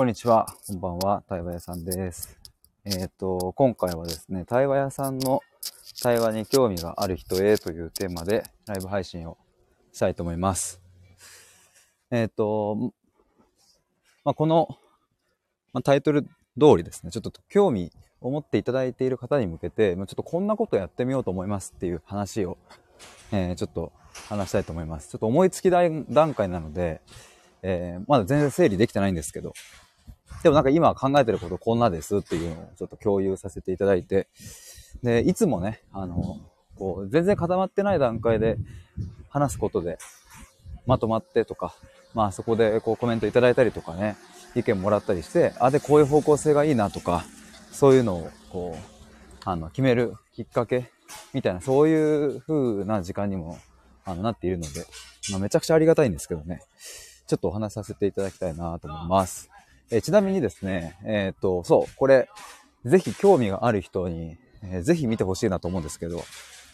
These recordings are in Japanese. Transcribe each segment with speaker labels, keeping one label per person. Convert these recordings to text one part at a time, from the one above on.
Speaker 1: こんにちは。こんばんは。対話屋さんです。えっ、と、今回はですね、対話屋さんの対話に興味がある人へというテーマでライブ配信をしたいと思います。えっ、と、まあ、この、まあ、タイトル通りですね、ちょっと興味を持っていただいている方に向けて、ま、ちょっとこんなことやってみようと思いますっていう話を、えーちょっと話したいと思います。ちょっと思いつき段段階なので、えーまだ全然整理できてないんですけど、でもなんか今考えてることこんなですっていうのをちょっと共有させていただいて、で、いつもね、あの、こう、全然固まってない段階で話すことでまとまってとか、まあそこでこうコメントいただいたりとかね、意見もらったりして、あ、でこういう方向性がいいなとか、そういうのをこう、あの、決めるきっかけみたいな、そういう風な時間にもあのなっているので、まあ、めちゃくちゃありがたいんですけどね、ちょっとお話しさせていただきたいなと思います。えちなみにですね、えっ、と、そう、これ、ぜひ興味がある人に、えーぜひ見てほしいなと思うんですけど、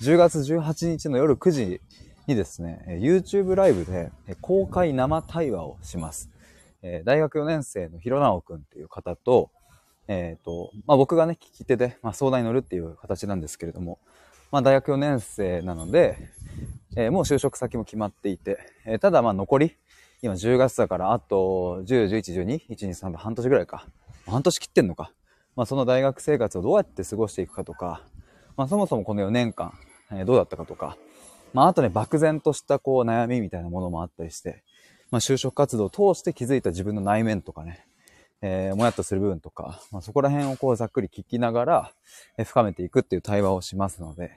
Speaker 1: 10月18日の夜9時にですね、え YouTube ライブで公開生対話をします。えー大学4年生のひろなおくんっていう方と、えっ、と、まあ、僕がね、聞き手で、まあ、相談に乗るっていう形なんですけれども、まあ、大学4年生なので、えーもう就職先も決まっていて、えただま残り、今10月だからあと10、11、12、1、2、3、半年ぐらいか。半年切ってんのか。まあその大学生活をどうやって過ごしていくかとか、まあそもそもこの4年間、えーどうだったかとか、まああとね、漠然としたこう悩みみたいなものもあったりして、まあ就職活動を通して気づいた自分の内面とかね、えーもやっとする部分とか、まあ、そこら辺をこうざっくり聞きながら、えー深めていくっていう対話をしますので、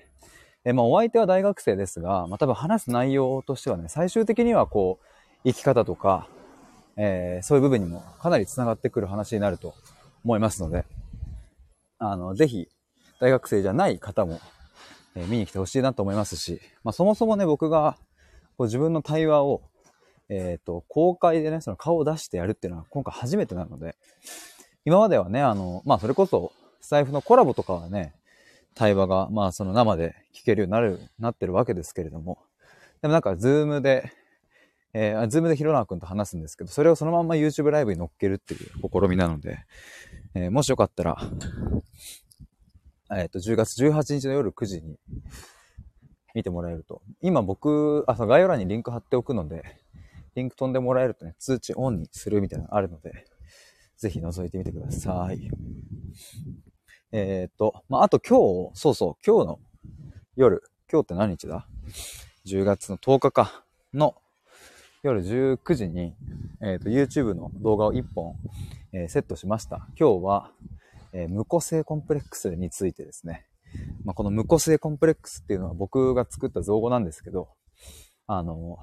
Speaker 1: えーまあお相手は大学生ですが、まあ多分話す内容としてはね、最終的にはこう、生き方とか、えーそういう部分にもかなり繋がってくる話になると思いますので、あの、ぜひ、大学生じゃない方も、えー見に来てほしいなと思いますし、まあそもそもね、僕が、こう自分の対話を、えっ、と、公開でね、その顔を出してやるっていうのは今回初めてなので、今まではね、あの、まあそれこそ、スタエフのコラボとかはね、対話が、まあその生で聞けるようになる、なってるわけですけれども、でもなんか、 Zoom で、えー、 Zoom でひろなくんと話すんですけど、それをそのまま YouTube ライブに乗っけるっていう試みなので、えーもしよかったら、えっ、と、10月18日の夜9時に見てもらえると。今僕、あ、概要欄にリンク貼っておくので、リンク飛んでもらえるとね、通知オンにするみたいなのあるので、ぜひ覗いてみてください。えっ、と、まあ、あと今日、そうそう、今日の夜、今日って何日だ ?10 月の10日か、の夜19時に、えっ、と、YouTube の動画を1本、えーセットしました。今日は、えー無個性コンプレックスについてですね。まあ、この無個性コンプレックスっていうのは僕が作った造語なんですけど、あの、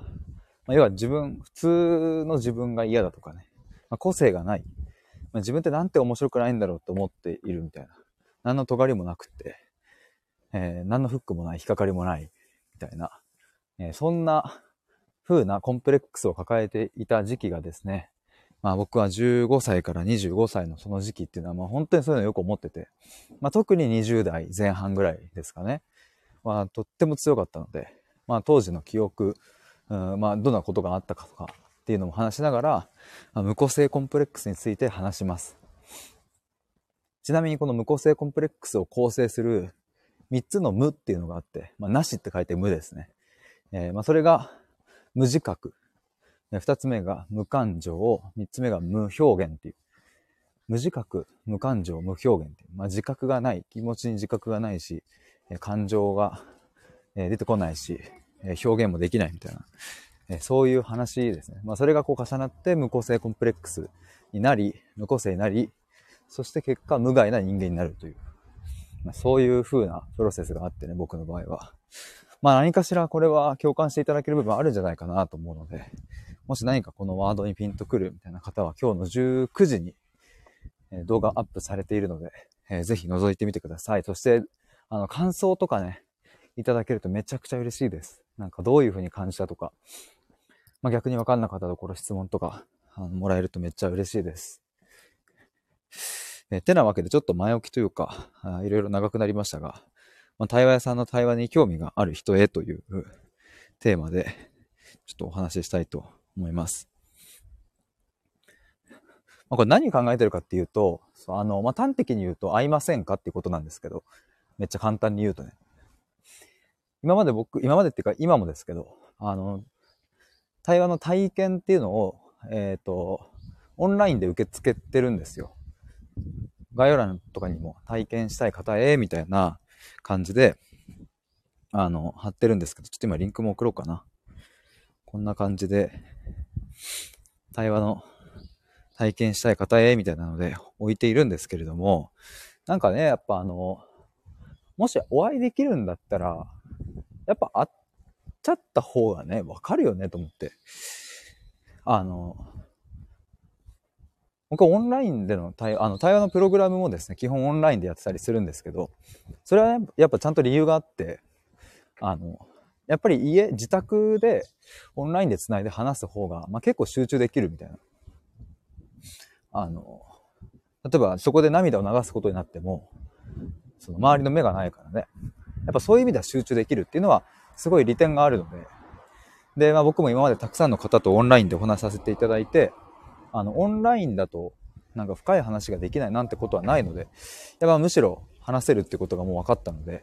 Speaker 1: まあ、要は自分、普通の自分が嫌だとかね、まあ、個性がない。まあ、自分ってなんて面白くないんだろうと思っているみたいな。何の尖りもなくって、えー何のフックもない、引っかかりもない、みたいな。えーそんな風なコンプレックスを抱えていた時期がですね、まあ僕は15歳から25歳のその時期っていうのはまあ本当にそういうのよく思ってて、まあ特に20代前半ぐらいですかね。まあとっても強かったので、まあ当時の記憶、うん、まあどんなことがあったかとかっていうのも話しながら、まあ無個性コンプレックスについて話します。ちなみにこの無個性コンプレックスを構成する3つの無っていうのがあって、まあなしって書いて無ですね。えーまあそれが無自覚。二つ目が無感情。三つ目が無表現っていう。無自覚、無感情、無表現っていう。まあ自覚がない。気持ちに自覚がないし、感情が出てこないし、表現もできないみたいな。そういう話ですね。まあそれがこう重なって無個性コンプレックスになり、無個性になり、そして結果無害な人間になるという。まあ、そういう風なプロセスがあってね、僕の場合は。まあ何かしらこれは共感していただける部分あるんじゃないかなと思うので、もし何かこのワードにピンとくるみたいな方は今日の19時に動画アップされているので、えーぜひ覗いてみてください。そして、あの、感想とかね、いただけるとめちゃくちゃ嬉しいです。なんかどういう風に感じたとか、まあ、逆にわかんなかったところ質問とか、あのもらえるとめっちゃ嬉しいです。えーてなわけでちょっと前置きというか、いろいろ長くなりましたが、まあ、対話屋さんの対話に興味がある人へというテーマで、ちょっとお話ししたいと思います。まあ、これ何考えてるかっていうと、あの、まあ、端的に言うと、合いませんかっていうことなんですけど、めっちゃ簡単に言うとね。今まで僕、今までっていうか今もですけど、あの、対話の体験っていうのを、えっ、ー、と、オンラインで受け付けてるんですよ。概要欄とかにも体験したい方へ、みたいな感じで、あの、貼ってるんですけど、ちょっと今リンクも送ろうかな。こんな感じで、対話の体験したい方へ、みたいなので置いているんですけれども、なんかね、やっぱあの、もしお会いできるんだったら、やっぱ会っちゃった方がね、わかるよねと思って。あの、僕はオンラインでの対あの対話のプログラムもですね、基本オンラインでやってたりするんですけど、それは、ね、やっぱちゃんと理由があって、あの、やっぱり家、自宅でオンラインで繋いで話す方が、まあ、結構集中できるみたいな。あの、例えばそこで涙を流すことになっても、その周りの目がないからね。やっぱそういう意味では集中できるっていうのは、すごい利点があるので、で、まあ僕も今までたくさんの方とオンラインでお話しさせていただいて、あの、オンラインだと、なんか深い話ができないなんてことはないので、やっぱむしろ話せるってことがもう分かったので、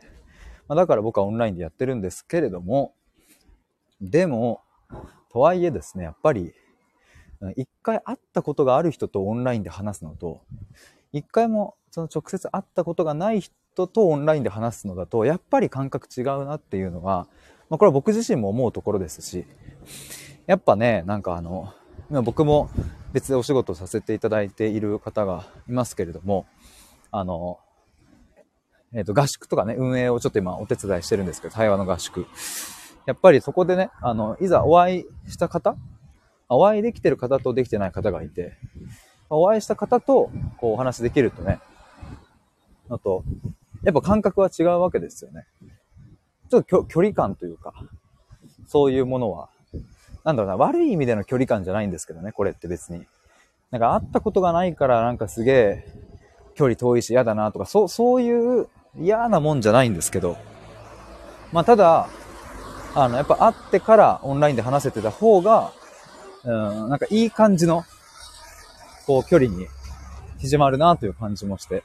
Speaker 1: まあ、だから僕はオンラインでやってるんですけれども、でも、とはいえですね、やっぱり、一回会ったことがある人とオンラインで話すのと、一回もその直接会ったことがない人とオンラインで話すのだと、やっぱり感覚違うなっていうのが、まあ、これは僕自身も思うところですし、やっぱね、なんかあの、僕も別でお仕事させていただいている方がいますけれども、あの、えっ、ー、と、合宿とかね、運営をちょっと今お手伝いしてるんですけど、対話の合宿。やっぱりそこでね、あの、いざお会いした方お会いできてる方とできてない方がいて、お会いした方とこうお話できるとね、あと、やっぱ感覚は違うわけですよね。ちょっと距離感というか、そういうものは、なんだろうな、悪い意味での距離感じゃないんですけどね、これって別に。なんか会ったことがないからなんかすげえ距離遠いし嫌だなとか、そう、そういう嫌なもんじゃないんですけど、まあただ、あの、やっぱ会ってからオンラインで話せてた方が、うん、なんかいい感じの、こう、距離に縮まるなという感じもして。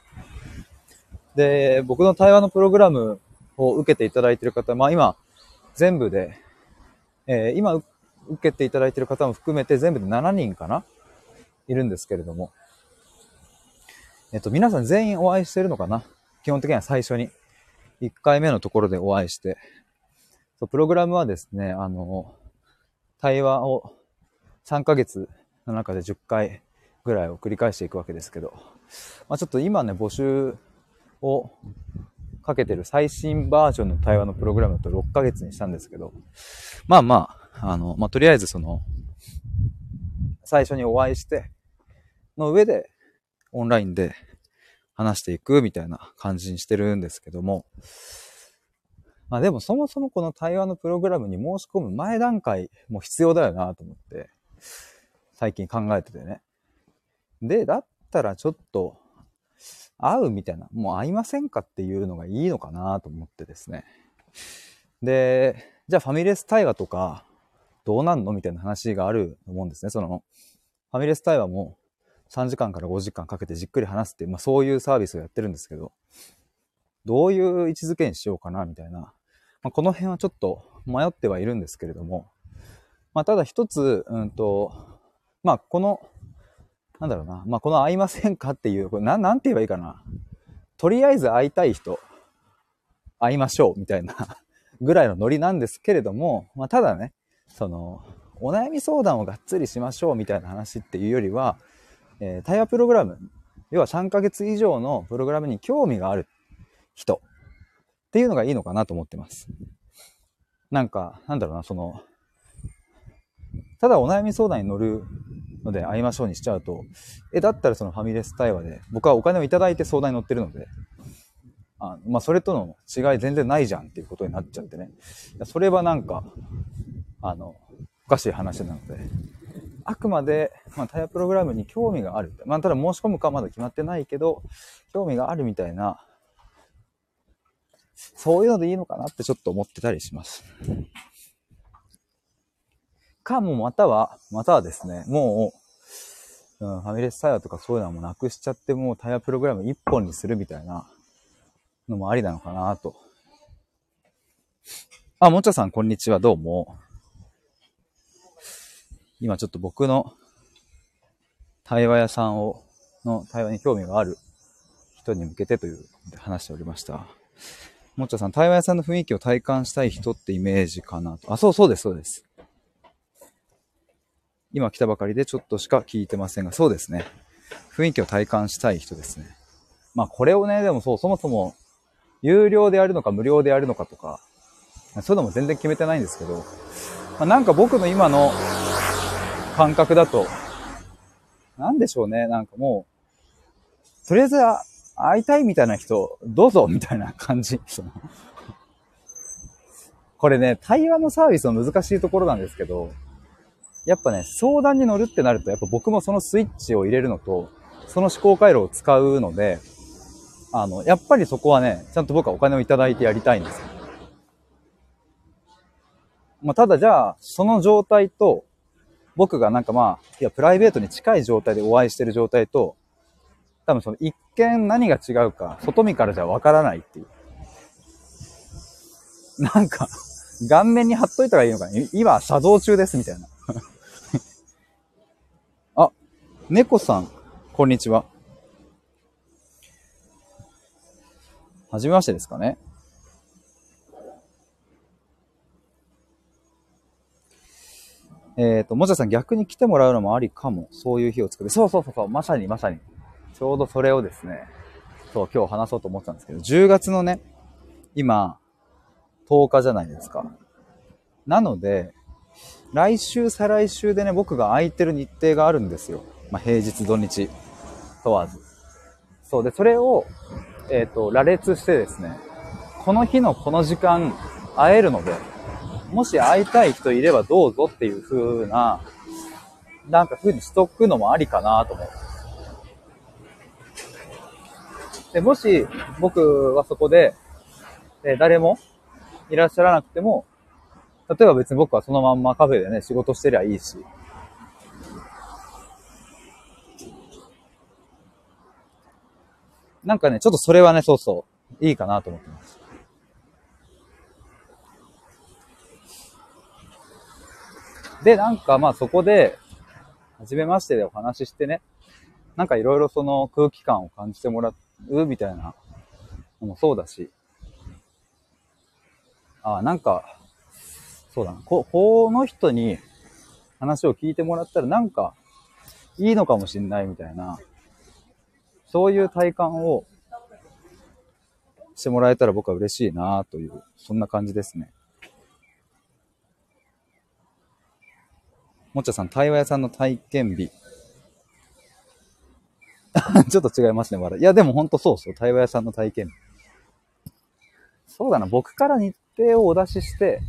Speaker 1: で、僕の対話のプログラムを受けていただいている方、まあ今、全部で、えー、今受けていただいている方も含めて全部で7人かな？いるんですけれども、えっと、皆さん全員お会いしてるのかな？基本的には最初に。1回目のところでお会いして。そうプログラムはですね、あの、対話を3ヶ月の中で10回ぐらいを繰り返していくわけですけど、まあ、ちょっと今ね、募集をかけてる最新バージョンの対話のプログラムだと6ヶ月にしたんですけど、まあまあ、あの、まあ、とりあえずその、最初にお会いして、の上で、オンラインで話していくみたいな感じにしてるんですけども、まあでもそもそもこの対話のプログラムに申し込む前段階も必要だよなと思って、最近考えててね。で、だったらちょっと、会うみたいな、もう会いませんかっていうのがいいのかなと思ってですね。で、じゃあファミレス対話とか、どうなんの？みたいな話があると思うんですね。その、ファミレス対話も3時間から5時間かけてじっくり話すっていう、まあそういうサービスをやってるんですけど、どういう位置づけにしようかな？みたいな、まあ、この辺はちょっと迷ってはいるんですけれども、まあただ一つ、うんと、まあこの、なんだろうな、まあこの会いませんかっていう、これななんて言えばいいかな。とりあえず会いたい人、会いましょうみたいなぐらいのノリなんですけれども、まあただね、その、お悩み相談をがっつりしましょうみたいな話っていうよりは、えー、対話プログラム、要は3ヶ月以上のプログラムに興味がある人っていうのがいいのかなと思ってます。なんか、なんだろうな、その、ただお悩み相談に乗るので会いましょうにしちゃうと、え、だったらそのファミレス対話で、僕はお金をいただいて相談に乗ってるので、あまあ、それとの違い全然ないじゃんっていうことになっちゃってね。それはなんか、あの、おかしい話なので、あくまで、まあ、タイヤプログラムに興味がある。まあ、ただ申し込むかまだ決まってないけど、興味があるみたいな、そういうのでいいのかなってちょっと思ってたりします。かもまたは、またはですね、もうん、ファミレス対話とかそういうのはもうなくしちゃって、もう対話プログラム一本にするみたいなのもありなのかなと。あ、もちゃさん、こんにちは。どうも。今ちょっと僕の対話屋さんを、の対話に興味がある人に向けてという話しておりました。もっちゃさん、対話屋さんの雰囲気を体感したい人ってイメージかなと。あ、そうそうです、そうです。今来たばかりでちょっとしか聞いてませんが、そうですね。雰囲気を体感したい人ですね。まあこれをね、でもそう、そもそも有料でやるのか無料でやるのかとか、そういうのも全然決めてないんですけど、まあ、なんか僕の今の感覚だと、なんでしょうね、なんかもう、とりあえず会いたいみたいな人、どうぞみたいな感じ。これね、対話のサービスの難しいところなんですけど、やっぱね、相談に乗るってなると、やっぱ僕もそのスイッチを入れるのと、その思考回路を使うので、あの、やっぱりそこはね、ちゃんと僕はお金をいただいてやりたいんですよ。まあ、ただじゃあ、その状態と、僕がなんかまあ、いや、プライベートに近い状態でお会いしてる状態と、多分その一見何が違うか、外見からじゃわからないっていう。なんか、顔面に貼っといたらいいのかな今、作動中ですみたいな。あ、猫さん、こんにちは。はじめましてですかね。えっ、ー、と、もちゃさん逆に来てもらうのもありかも。そういう日を作る。そうそうそうそう、まさにまさに。ちょうどそれをですね、そう、今日話そうと思ってたんですけど、10月のね、今、10日じゃないですか。なので、来週、再来週でね、僕が空いてる日程があるんですよ。まあ、平日、土日、問わず。そうで、それを、えっ、ー、と、羅列してですね、この日のこの時間、会えるので、もし会いたい人いればどうぞっていう風な、なんか風にしとくのもありかなと思う。で、もし僕はそこで、え誰もいらっしゃらなくても、例えば別に僕はそのまんまカフェでね、仕事してりゃいいし。なんかね、ちょっとそれはね、そうそう、いいかなと思ってます。で、なんかまあそこで、初めましてでお話ししてね、なんかいろいろその空気感を感じてもらうみたいなのもそうだし、あ、なんか、そうだな、こ、この人に話を聞いてもらったらなんかいいのかもしんないみたいな、そういう体感をしてもらえたら僕は嬉しいなという、そんな感じですね。もっちゃさん、対話屋さんの体験日。ちょっと違いますね、まだ。いや、でもほんとそうそう、対話屋さんの体験日。そうだな、僕から日程をお出しして、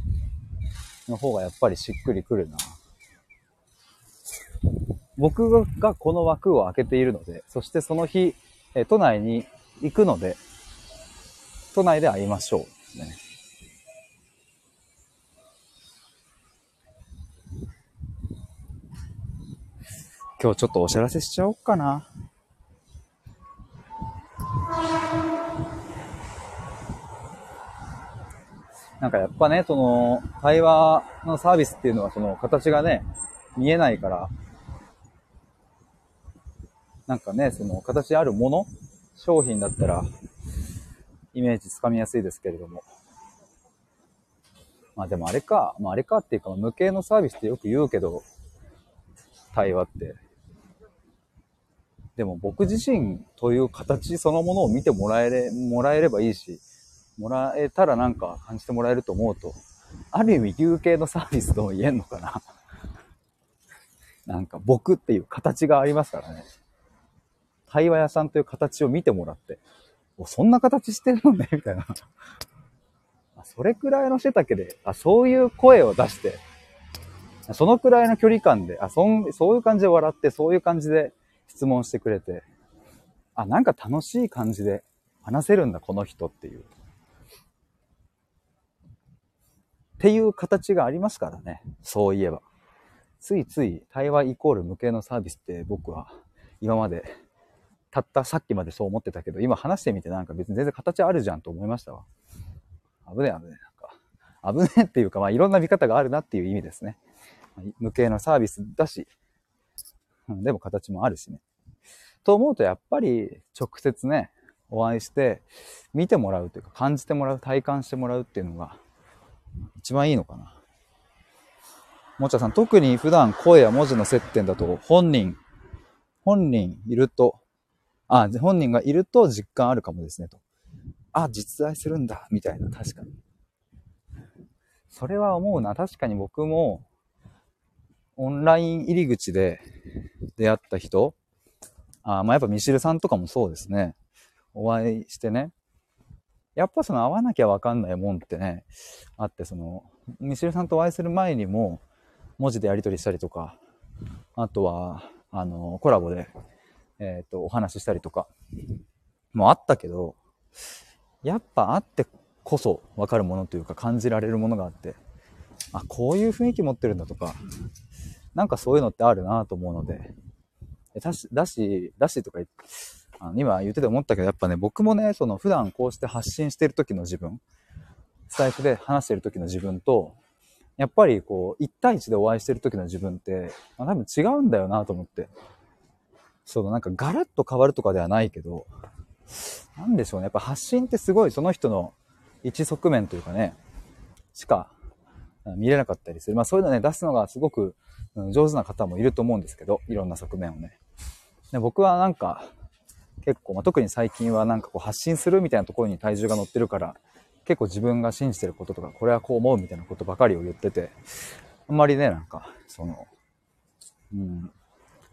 Speaker 1: の方がやっぱりしっくりくるな。僕がこの枠を開けているので、そしてその日、え都内に行くので、都内で会いましょう。ね。今日ちょっとお知らせしちゃおうかな。なんかやっぱね、その、対話のサービスっていうのはその形がね、見えないから、なんかね、その形あるもの、商品だったら、イメージつかみやすいですけれども。まあでもあれか、まああれかっていうか、無形のサービスってよく言うけど、対話って。でも僕自身という形そのものを見てもらえれ、もらえればいいし、もらえたらなんか感じてもらえると思うと、ある意味有形のサービスとも言えんのかな。なんか僕っていう形がありますからね。対話屋さんという形を見てもらって、お、そんな形してるのね、みたいな。それくらいの背丈で、あ、そういう声を出して、そのくらいの距離感で、あ、そ、そういう感じで笑って、そういう感じで質問してくれて、あ、なんか楽しい感じで話せるんだ、この人っていう。っていう形がありますからね。そういえば。ついつい対話イコール無形のサービスって僕は今までたったさっきまでそう思ってたけど、今話してみてなんか別に全然形あるじゃんと思いましたわ。危ねえ危ねえ。なんか、危ねえっていうか、まあいろんな見方があるなっていう意味ですね。無形のサービスだし、うん、でも形もあるしね。と思うとやっぱり直接ね、お会いして見てもらうというか感じてもらう、体感してもらうっていうのが一番いいのかな。もちゃさん、特に普段声や文字の接点だと本人、本人いると、あ、本人がいると実感あるかもですね、と。あ、実在するんだ、みたいな、確かに。それは思うな。確かに僕も、オンライン入り口で出会った人、あまあやっぱミシルさんとかもそうですね。お会いしてね。やっぱその会わなきゃわかんないもんってね、あって、その、ミシルさんとお会いする前にも、文字でやり取りしたりとか、あとは、あの、コラボで、えっ、ー、と、お話ししたりとか、もあったけど、やっぱ会ってこそわかるものというか感じられるものがあって、あ、こういう雰囲気持ってるんだとか、なんかそういうのってあるなと思うので、だし、だし、だしとか言って、あの今言ってて思ったけど、やっぱね、僕もね、その普段こうして発信してる時の自分、スタイフで話してる時の自分と、やっぱりこう、1対1でお会いしてる時の自分って、まあ、多分違うんだよなと思って。そのなんかガラッと変わるとかではないけど、なんでしょうね。やっぱ発信ってすごいその人の一側面というかね、しか見れなかったりする。まあそういうのね、出すのがすごく上手な方もいると思うんですけど、いろんな側面をね。で僕はなんか、結構、まあ、特に最近はなんかこう発信するみたいなところに体重が乗ってるから、結構自分が信じてることとか、これはこう思うみたいなことばかりを言ってて、あんまりね、なんか、その、うん、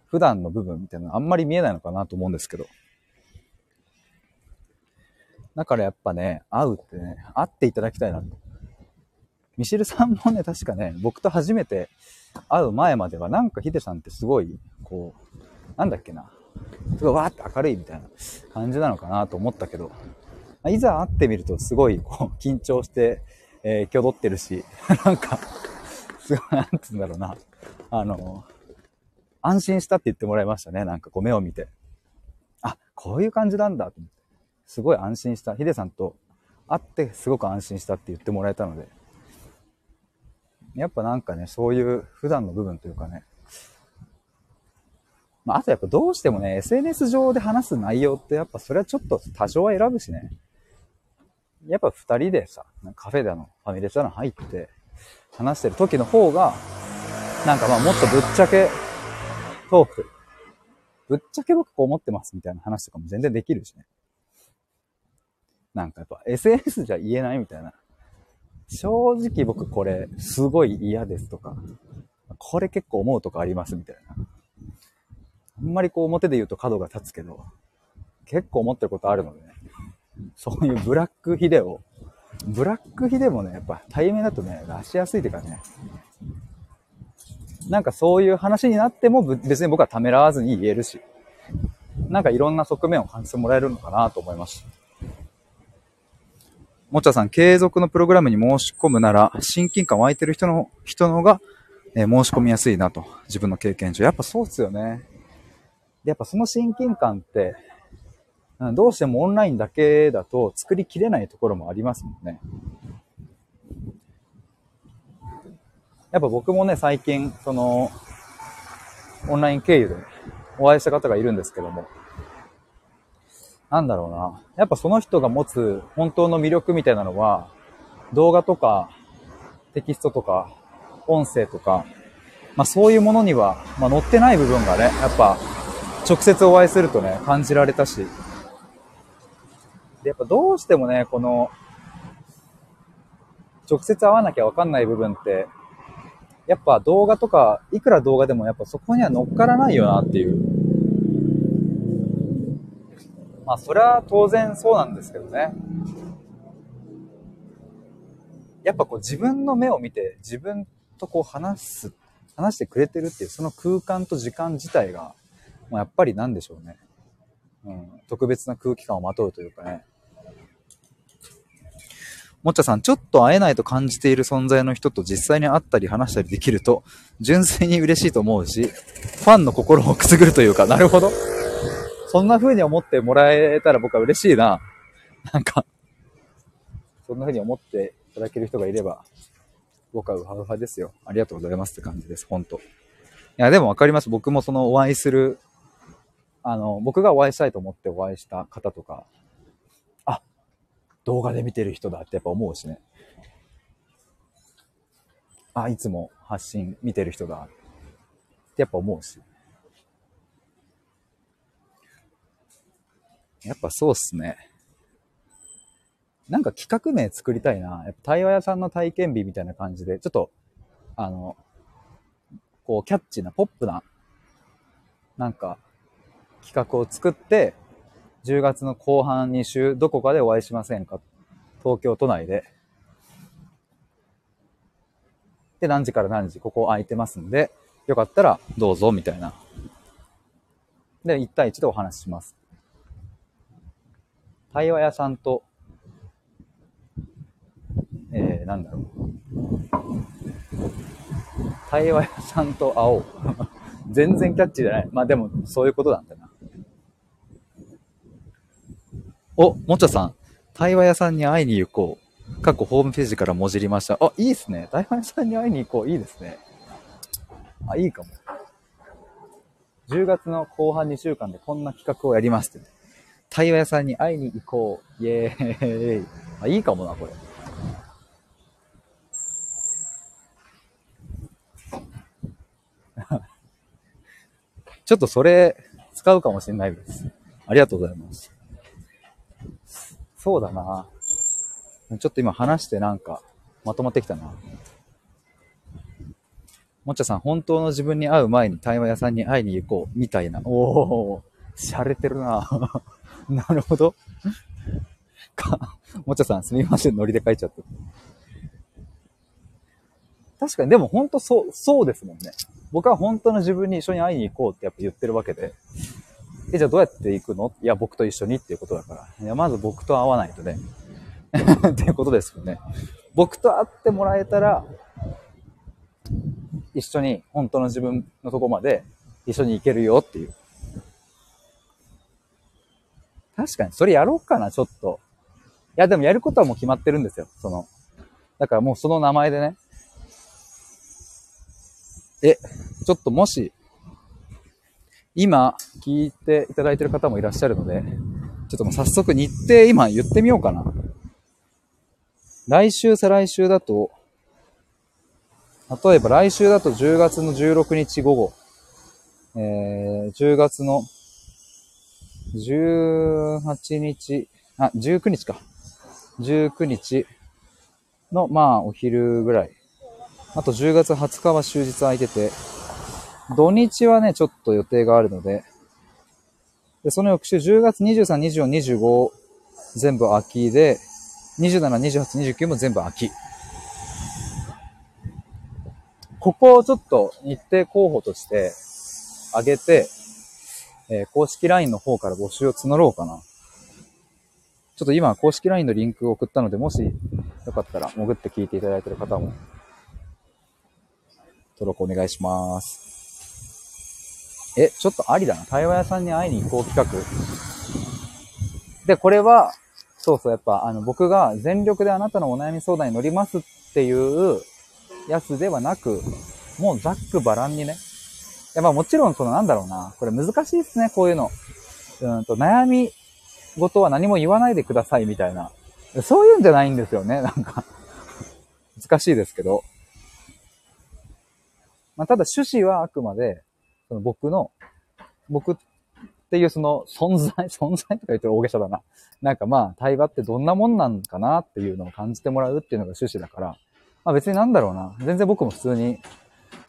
Speaker 1: 普段の部分みたいなのあんまり見えないのかなと思うんですけど。だからやっぱね、会うってね、会っていただきたいなと。ミシルさんもね、確かね、僕と初めて会う前までは、なんかヒデさんってすごい、こう、なんだっけな、すごいわーって明るいみたいな感じなのかなと思ったけど、いざ会ってみるとすごいこう 緊張して、えー、挙ってるし、なんか、すごい、なんつうんだろうな。あの、安心したって言ってもらいましたね。なんかこう目を見て。あ、こういう感じなんだと思って。すごい安心した。ヒデさんと会ってすごく安心したって言ってもらえたので。やっぱなんかね、そういう普段の部分というかね。まあ、あとやっぱどうしてもね、SNS 上で話す内容ってやっぱそれはちょっと多少は選ぶしね。やっぱ二人でさ、カフェだの、ファミレスだの入って話してる時の方が、なんかまあもっとぶっちゃけトーク、ぶっちゃけ僕こう思ってますみたいな話とかも全然できるしね。なんかやっぱ SNS じゃ言えないみたいな。正直僕これすごい嫌ですとか、これ結構思うとかありますみたいな。あんまりこう表で言うと角が立つけど、結構思ってることあるのでね。そういうブラックヒデを、ブラックヒデもね、やっぱ対面だとね、出しやすいというかね、なんかそういう話になっても別に僕はためらわずに言えるし、なんかいろんな側面を感じてもらえるのかなと思います。もちゃさん、継続のプログラムに申し込むなら、親近感湧いてる人の、人の方が、えー、申し込みやすいなと。自分の経験上。やっぱそうっすよね。やっぱその親近感って、どうしてもオンラインだけだと作りきれないところもありますもんね。やっぱ僕もね、最近、その、オンライン経由でお会いした方がいるんですけども、なんだろうな。やっぱその人が持つ本当の魅力みたいなのは、動画とか、テキストとか、音声とか、まあそういうものには、まあ載ってない部分がね、やっぱ直接お会いするとね、感じられたし、で、やっぱどうしてもね、この、直接会わなきゃわかんない部分って、やっぱ動画とか、いくら動画でもやっぱそこには乗っからないよなっていう。まあそれは当然そうなんですけどね。やっぱこう自分の目を見て自分とこう話す、話してくれてるっていうその空間と時間自体が、まあ、やっぱりなんでしょうね。うん、特別な空気感をまとうというかね。もっちゃさん、ちょっと会えないと感じている存在の人と実際に会ったり話したりできると、純粋に嬉しいと思うし、ファンの心をくすぐるというか、なるほど。そんな風に思ってもらえたら僕は嬉しいな。なんか、そんな風に思っていただける人がいれば、僕はウハウハですよ。ありがとうございますって感じです、ほんと。いや、でもわかります。僕もそのお会いする、あの、僕がお会いしたいと思ってお会いした方とか、あ、動画で見てる人だってやっぱ思うしね。あ、いつも発信見てる人だってやっぱ思うし。やっぱそうっすね。なんか企画名作りたいな。やっぱ対話屋さんの体験日みたいな感じで、ちょっと、あの、こう、キャッチーな、ポップな、なんか、企画を作って、10月の後半2週、どこかでお会いしませんか？東京都内で。で、何時から何時、ここ空いてますんで、よかったらどうぞ、みたいな。で、1対1でお話しします。対話屋さんとえー、なんだろう。対話屋さんと会おう。全然キャッチじゃない。まあでも、そういうことなんだな。お、もちゃさん。対話屋さんに会いに行こう。過去ホームページからもじりました。あ、いいっすね。対話屋さんに会いに行こう。いいですね。あ、いいかも。10月の後半2週間でこんな企画をやりますって。対話屋さんに会いに行こう。イェーイ。あ、いいかもな、これ。ちょっとそれ使うかもしれないです。ありがとうございます。そうだな。ちょっと今話してなんかまとまってきたな。もっちゃさん、本当の自分に会う前に対話屋さんに会いに行こう、みたいな。おお、洒落てるな。なるほど。か、もっちゃさん、すみません、ノリで書いちゃった。確かに、でも本当そう、そうですもんね。僕は本当の自分に一緒に会いに行こうってやっぱ言ってるわけで、え、じゃあどうやって行くの？いや、僕と一緒にっていうことだから。いや、まず僕と会わないとね。っていうことですよね。僕と会ってもらえたら、一緒に本当の自分のとこまで一緒に行けるよっていう。確かに、それやろうかな、ちょっと。いや、でもやることはもう決まってるんですよ。その、だからもうその名前でね、え、ちょっともし、今聞いていただいてる方もいらっしゃるので、ちょっともう早速日程今言ってみようかな。来週、再来週だと、例えば来週だと10月の16日午後、えー、10月の18日、あ、19日か。19日の、まあ、お昼ぐらいあと10月20日は終日空いてて、土日はね、ちょっと予定があるので、で、その翌週10月23、24、25全部空きで、27、28、29も全部空き。ここをちょっと日程候補として上げて、えー、公式 LINE の方から募集を募ろうかな。ちょっと今公式 LINE のリンクを送ったので、もしよかったら潜って聞いていただいている方も登録お願いします。え、ちょっとありだな。対話屋さんに会いに行こう企画。で、これは、そうそう、やっぱ、あの、僕が全力であなたのお悩み相談に乗りますっていうやつではなく、もうざっくばらんにね。や、まあもちろん、そのなんだろうな。これ難しいっすね、こういうの。うんと、悩み事は何も言わないでくださいみたいな。そういうんじゃないんですよね、なんか 難しいですけど。まあ、ただ趣旨はあくまで、その僕の、僕っていうその存在、存在とか言って大げさだな。なんかまあ、対話ってどんなもんなんかなっていうのを感じてもらうっていうのが趣旨だから、まあ別になんだろうな。全然僕も普通に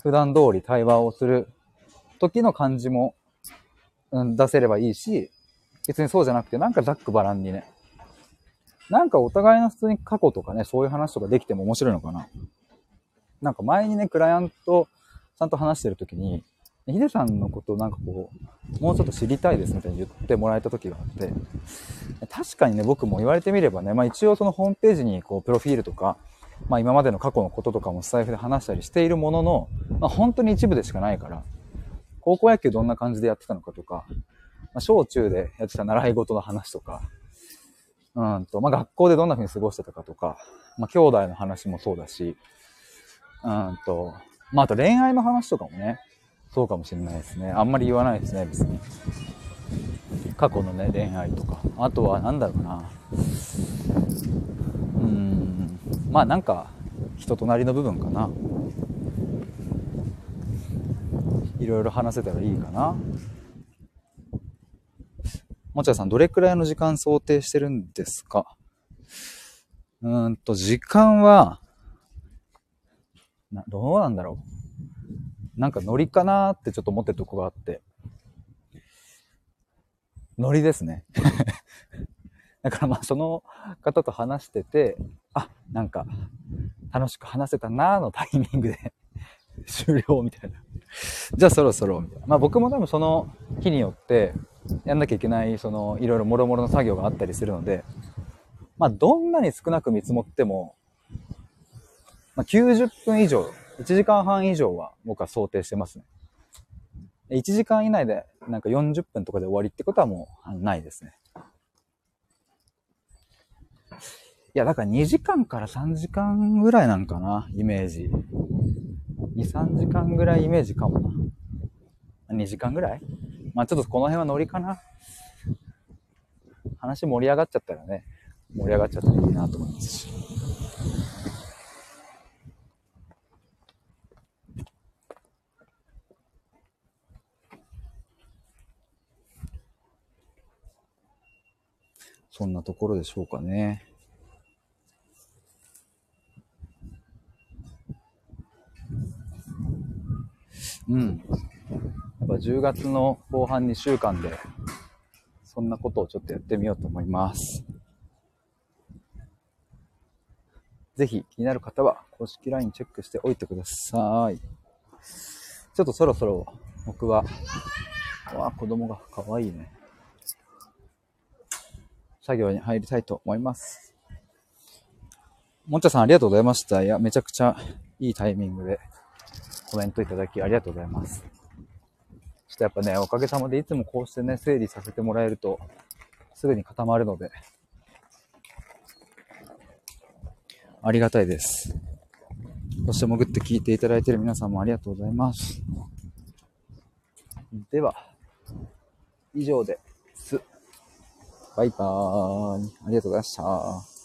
Speaker 1: 普段通り対話をする時の感じも、うん、出せればいいし、別にそうじゃなくて、なんかざっくばらんにね。なんかお互いの普通に過去とかね、そういう話とかできても面白いのかな。なんか前にね、クライアントちゃんと話してるときに、ヒデさんのことなんかこう、もうちょっと知りたいですみたいに言ってもらえた時があって、確かにね、僕も言われてみればね、まあ一応そのホームページにこう、プロフィールとか、まあ今までの過去のこととかもスタイフで話したりしているものの、まあ本当に一部でしかないから、高校野球どんな感じでやってたのかとか、まあ、小中でやってた習い事の話とか、うんと、まあ学校でどんな風に過ごしてたかとか、まあ兄弟の話もそうだし、うんと、まああと恋愛の話とかもね、そうかもしれないですね。あんまり言わないですね、別に。過去のね、恋愛とか。あとは、なんだろうな。うーん。まあなんか、人となりの部分かな。いろいろ話せたらいいかな。もちゃさん、どれくらいの時間想定してるんですか？うーんと、時間は、などうなんだろう。なんかノリかなってちょっと思ってるとこがあって。ノリですね。だからまあその方と話してて、あ、なんか楽しく話せたなーのタイミングで終了みたいな。じゃあそろそろみたいな。まあ僕も多分その日によってやんなきゃいけないそのいろいろ諸々の作業があったりするので、まあどんなに少なく見積もっても、まあ90分以上1時間半以上は僕は想定してますね。1時間以内でなんか40分とかで終わりってことはもうないですね。いや、だから2時間から3時間ぐらいなんかな、イメージ。2、3時間ぐらいイメージかもな。2時間ぐらい？まあちょっとこの辺はノリかな。話盛り上がっちゃったらね、盛り上がっちゃったらいいなと思いますし。そんなところでしょうかね。うん。やっぱ10月の後半2週間で、そんなことをちょっとやってみようと思います。ぜひ気になる方は公式 LINE チェックしておいてください。ちょっとそろそろ僕は、わあ、子供が可愛いね。作業に入りたいと思います。もんちゃさんありがとうございました。いや、めちゃくちゃいいタイミングでコメントいただきありがとうございます。ちょっとやっぱね、おかげさまでいつもこうしてね、整理させてもらえると、すぐに固まるので、ありがたいです。そして潜って聞いていただいている皆さんもありがとうございます。では、以上です。バイバーイ。ありがとうございました。